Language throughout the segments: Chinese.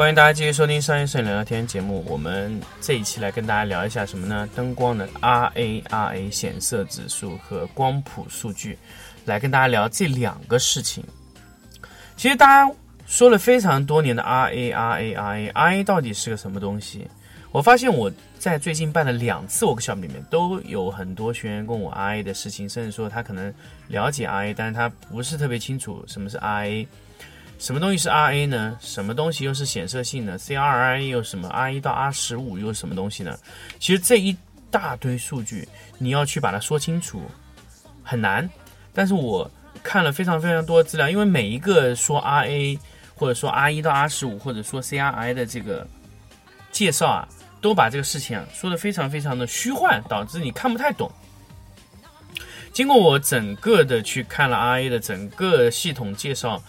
欢迎大家继续收听商业摄影聊聊天节目。我们这一期来跟大家聊一下什么呢？灯光的 RA、RA 显色指数和光谱数据，来跟大家聊这两个事情。其实大家说了非常多年的 RA、RA、RA、RA 到底是个什么东西？我发现我在最近办了两次 workshop 里面，都有很多学员问我 RA 的事情，甚至说他可能了解 RA，但是他不是特别清楚什么是 RA。什么东西是 RA 呢？什么东西又是显色性呢？CRI 又什么？R 一到 R 十五又是什么东西呢？其实这一大堆数据，你要去把它说清楚，很难。但是我看了非常非常多的资料，因为每一个说 RA 或者说 R 一到 R 十五或者说 CRI 的这个介绍啊，都把这个事情啊说的非常非常的虚幻，导致你看不太懂。经过我整个的去看了 RA 的整个系统介绍。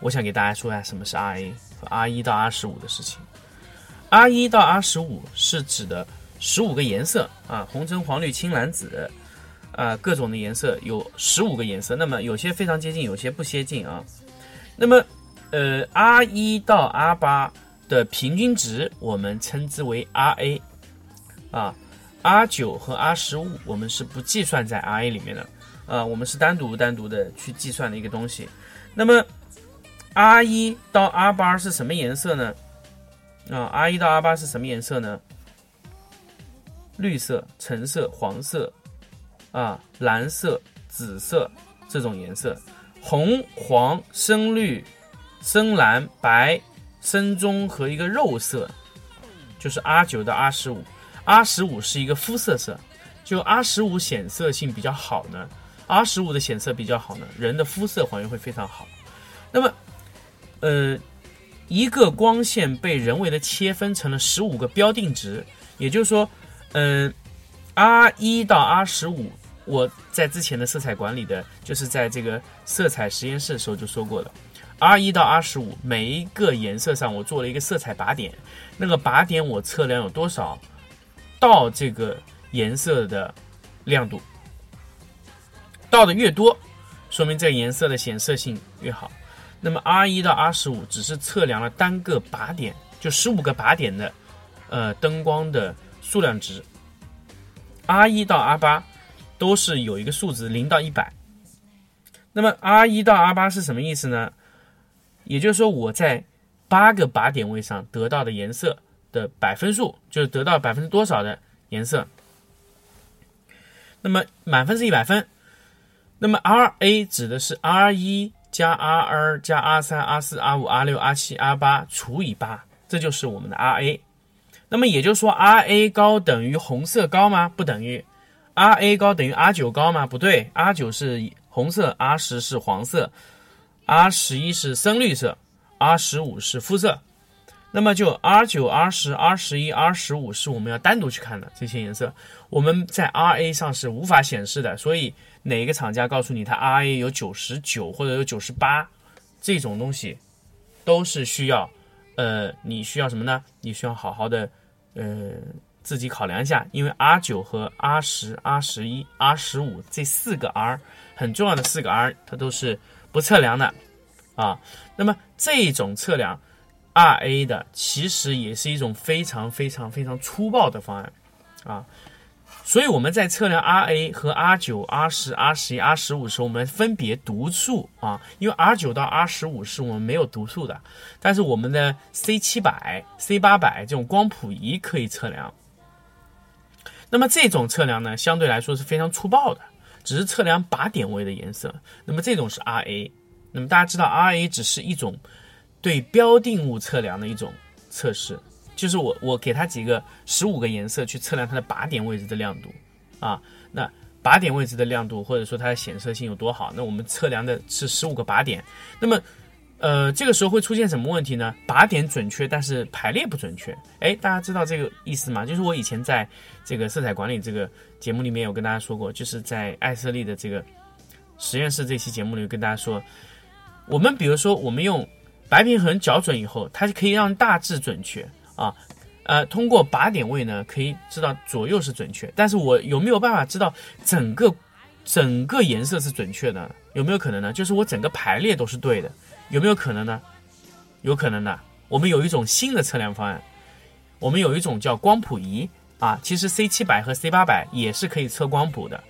我想给大家说一下什么是 R A 和 R 一到 R 十五的事情。R 一到 R 十五是指的十五个颜色啊，红橙黄绿青蓝紫，啊，各种的颜色有十五个颜色。那么有些非常接近，有些不接近啊。那么，呃，R 一到 R 八的平均值我们称之为 R A，啊，R 九和 R 十五我们是不计算在 R A 里面的，啊，我们是单独单独的去计算的一个东西。那么 R 一到 R 八是什么颜色呢？啊，R 一到 R 八是什么颜色呢？绿色、橙色、黄色，啊，蓝色、紫色这种颜色，红、黄、深绿、深蓝、白、深棕和一个肉色，就是 R 九到 R 十五。R 十五是一个肤色色，就 R 十五显色性比较好呢，R 十五的显色比较好呢，人的肤色还原会非常好。那么呃，一个光线被人为的切分成了十五个标定值，也就是说，嗯，R 一到 R 十五，我在之前的色彩管理的，就是在这个色彩实验室的时候就说过了，R 一到 R 十五每一个颜色上我做了一个色彩靶点，那个靶点我测量有多少到这个颜色的亮度，到的越多，说明这个颜色的显色性越好。那么 R 一到 R 十五只是测量了单个靶点，就十五个靶点的，呃，灯光的数量值。R 一到 R 八都是有一个数值零到一百。那么 R 一到 R 八是什么意思呢？也就是说我在八个靶点位上得到的颜色的百分数，就是得到百分之多少的颜色。那么满分是一百分。那么 R A 指的是 R 一。加 R 二加 R 三 R 四 R 五 R 六 R 七 R 八除以八，这就是我们的 R A。那么也就是说，R A 高等于红色高吗？不等于。R A 高等于 R 九高吗？不对，R 九是红色，R 十是黄色，R 十一是深绿色，R 十五是肤色。那么就 R 九、R 十、R 十一、R 十五是我们要单独去看的这些颜色，我们在 R A 上是无法显示的。所以哪一个厂家告诉你它 R A 有九十九或者有九十八，这种东西都是需要，呃，你需要什么呢？你需要好好的，呃，自己考量一下，因为 R 九和 R 十、R 十一、R 十五这四个 R 很重要的四个 R，它都是不测量的啊。那么这种测量。R A 的其实也是一种非常非常非常粗暴的方案，啊，所以我们在测量 R A 和 R 九、R 十、R 十一、R 十五时，我们分别读数啊，因为 R 九到 R 十五是我们没有读数的，但是我们的 C 七百、C 八百这种光谱仪可以测量。那么这种测量呢，相对来说是非常粗暴的，只是测量靶点位的颜色。那么这种是 R A，那么大家知道 R A 只是一种。对标定物测量的一种测试，就是我我给它几个十五个颜色去测量它的靶点位置的亮度啊，那靶点位置的亮度或者说它的显色性有多好？那我们测量的是十五个靶点，那么呃，这个时候会出现什么问题呢？靶点准确，但是排列不准确。哎，大家知道这个意思吗？就是我以前在这个色彩管理这个节目里面有跟大家说过，就是在艾色利的这个实验室这期节目里跟大家说，我们比如说我们用白平衡校准以后，它就可以让大致准确啊。呃，通过靶点位呢，可以知道左右是准确，但是我有没有办法知道整个整个颜色是准确的？有没有可能呢？就是我整个排列都是对的，有没有可能呢？有可能的。我们有一种新的测量方案，我们有一种叫光谱仪啊，其实 C 七百和 C 八百也是可以测光谱的，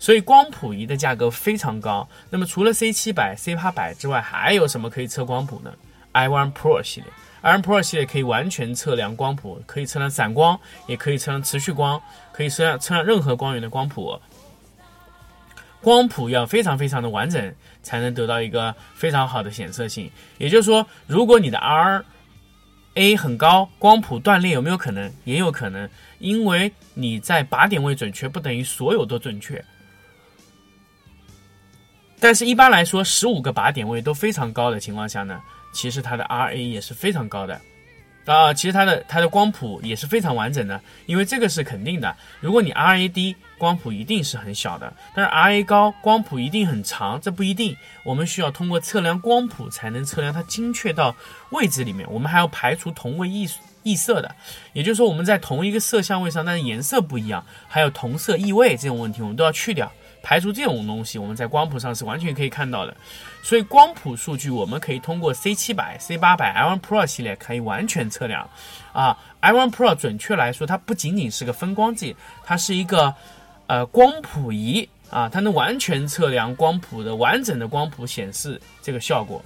所以光谱仪的价格非常高。那么除了 C 七百、C 八百之外，还有什么可以测光谱呢？I One Pro 系列。Iron Pro 系列可以完全测量光谱，可以测量散光，也可以测量持续光，可以测量测量任何光源的光谱。光谱要非常非常的完整，才能得到一个非常好的显色性。也就是说，如果你的 R A 很高，光谱断裂有没有可能？也有可能，因为你在靶点位准确不等于所有都准确。但是，一般来说，十五个靶点位都非常高的情况下呢？其实它的 RA 也是非常高的，啊，其实它的它的光谱也是非常完整的，因为这个是肯定的。如果你 RA 低，光谱一定是很小的；但是 RA 高，光谱一定很长，这不一定。我们需要通过测量光谱才能测量它精确到位置里面。我们还要排除同位异异色的，也就是说我们在同一个色相位上，但是颜色不一样，还有同色异位这种问题，我们都要去掉。排除这种东西，我们在光谱上是完全可以看到的。所以光谱数据我们可以通过 C 七百、C 八百、i One Pro 系列可以完全测量。啊，i One Pro 准确来说，它不仅仅是个分光计，它是一个呃光谱仪啊，它能完全测量光谱的完整的光谱显示这个效果。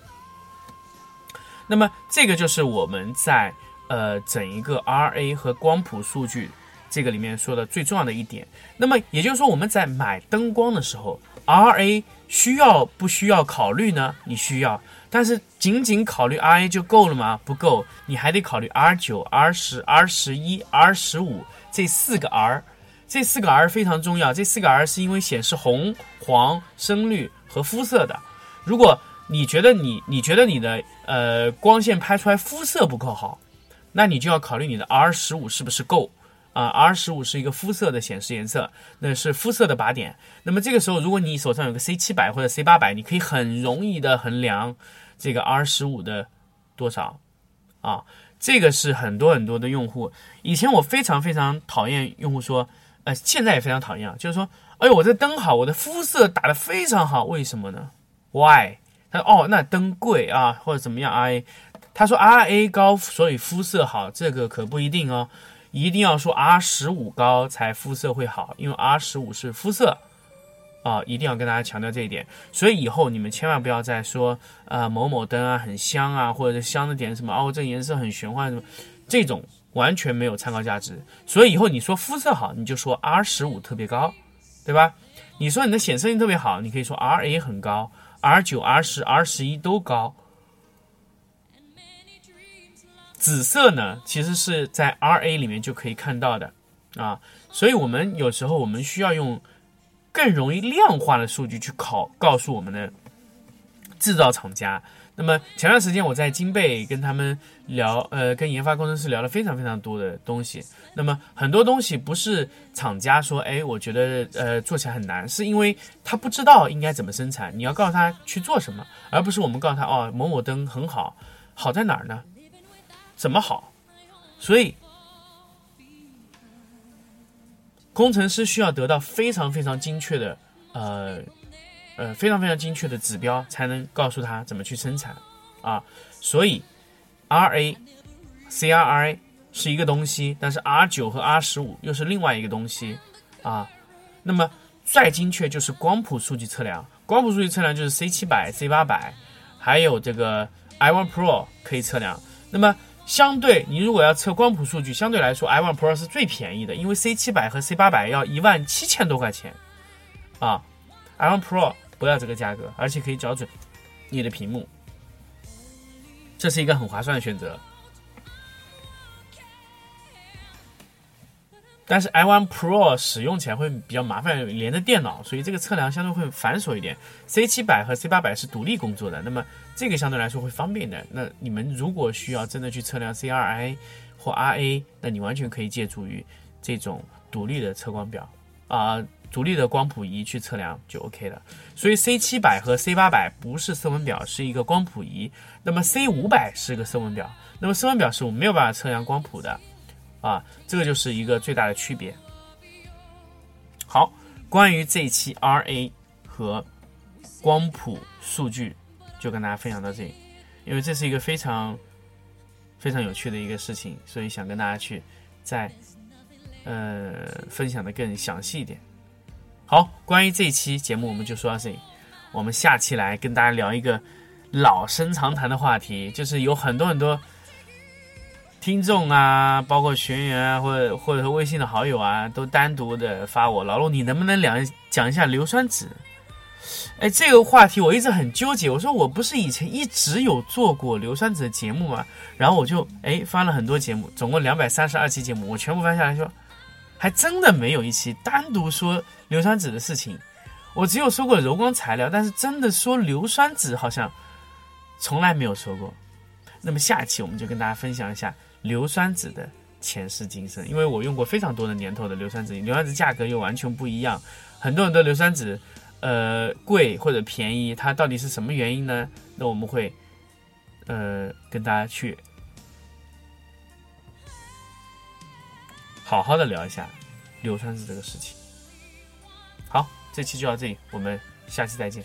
那么这个就是我们在呃整一个 RA 和光谱数据。这个里面说的最重要的一点，那么也就是说，我们在买灯光的时候，RA 需要不需要考虑呢？你需要，但是仅仅考虑 RA 就够了吗？不够，你还得考虑 R 九、R 十、R 十一、R 十五这四个 R，这四个 R 非常重要。这四个 R 是因为显示红、黄、深绿和肤色的。如果你觉得你你觉得你的呃光线拍出来肤色不够好，那你就要考虑你的 R 十五是不是够。啊，R 十五是一个肤色的显示颜色，那是肤色的靶点。那么这个时候，如果你手上有个 C 七百或者 C 八百，你可以很容易的衡量这个 R 十五的多少。啊，这个是很多很多的用户。以前我非常非常讨厌用户说，呃，现在也非常讨厌啊，就是说，哎呦，我这灯好，我的肤色打得非常好，为什么呢？Why？他说，哦，那灯贵啊，或者怎么样？RA？他说 RA 高，所以肤色好，这个可不一定哦。一定要说 R 十五高才肤色会好，因为 R 十五是肤色啊，一定要跟大家强调这一点。所以以后你们千万不要再说呃某某灯啊很香啊，或者香的点什么哦，这颜色很玄幻什么，这种完全没有参考价值。所以以后你说肤色好，你就说 R 十五特别高，对吧？你说你的显色性特别好，你可以说 R A 很高，R 九、R 十、R 十一都高。紫色呢，其实是在 RA 里面就可以看到的啊，所以我们有时候我们需要用更容易量化的数据去考告诉我们的制造厂家。那么前段时间我在金贝跟他们聊，呃，跟研发工程师聊了非常非常多的东西。那么很多东西不是厂家说，哎，我觉得呃做起来很难，是因为他不知道应该怎么生产。你要告诉他去做什么，而不是我们告诉他哦，某某灯很好，好在哪儿呢？怎么好？所以工程师需要得到非常非常精确的，呃呃，非常非常精确的指标，才能告诉他怎么去生产啊。所以 R A C R I 是一个东西，但是 R 九和 R 十五又是另外一个东西啊。那么再精确就是光谱数据测量，光谱数据测量就是 C 七百、C 八百，还有这个 i One Pro 可以测量。那么相对，你如果要测光谱数据，相对来说 i One Pro 是最便宜的，因为 C 七百和 C 八百要一万七千多块钱，啊，i One Pro 不要这个价格，而且可以校准你的屏幕，这是一个很划算的选择。但是 i1 Pro 使用起来会比较麻烦，连着电脑，所以这个测量相对会繁琐一点。C 七百和 C 八百是独立工作的，那么这个相对来说会方便一点。那你们如果需要真的去测量 CRI 或 RA，那你完全可以借助于这种独立的测光表啊，独立的光谱仪去测量就 OK 了。所以 C 七百和 C 八百不是色温表，是一个光谱仪。那么 C 五百是个色温表，那么色温表是我没有办法测量光谱的。啊，这个就是一个最大的区别。好，关于这一期 RA 和光谱数据，就跟大家分享到这里，因为这是一个非常非常有趣的一个事情，所以想跟大家去再呃分享的更详细一点。好，关于这一期节目我们就说到这里，我们下期来跟大家聊一个老生常谈的话题，就是有很多很多。听众啊，包括学员啊，或者或者说微信的好友啊，都单独的发我老陆，你能不能两讲一下硫酸纸？哎，这个话题我一直很纠结。我说我不是以前一直有做过硫酸纸的节目吗？然后我就哎翻了很多节目，总共两百三十二期节目，我全部翻下来说，还真的没有一期单独说硫酸纸的事情。我只有说过柔光材料，但是真的说硫酸纸好像从来没有说过。那么下期我们就跟大家分享一下。硫酸纸的前世今生，因为我用过非常多的年头的硫酸纸，硫酸纸价格又完全不一样，很多很多硫酸纸，呃，贵或者便宜，它到底是什么原因呢？那我们会，呃，跟大家去好好的聊一下硫酸纸这个事情。好，这期就到这里，我们下期再见。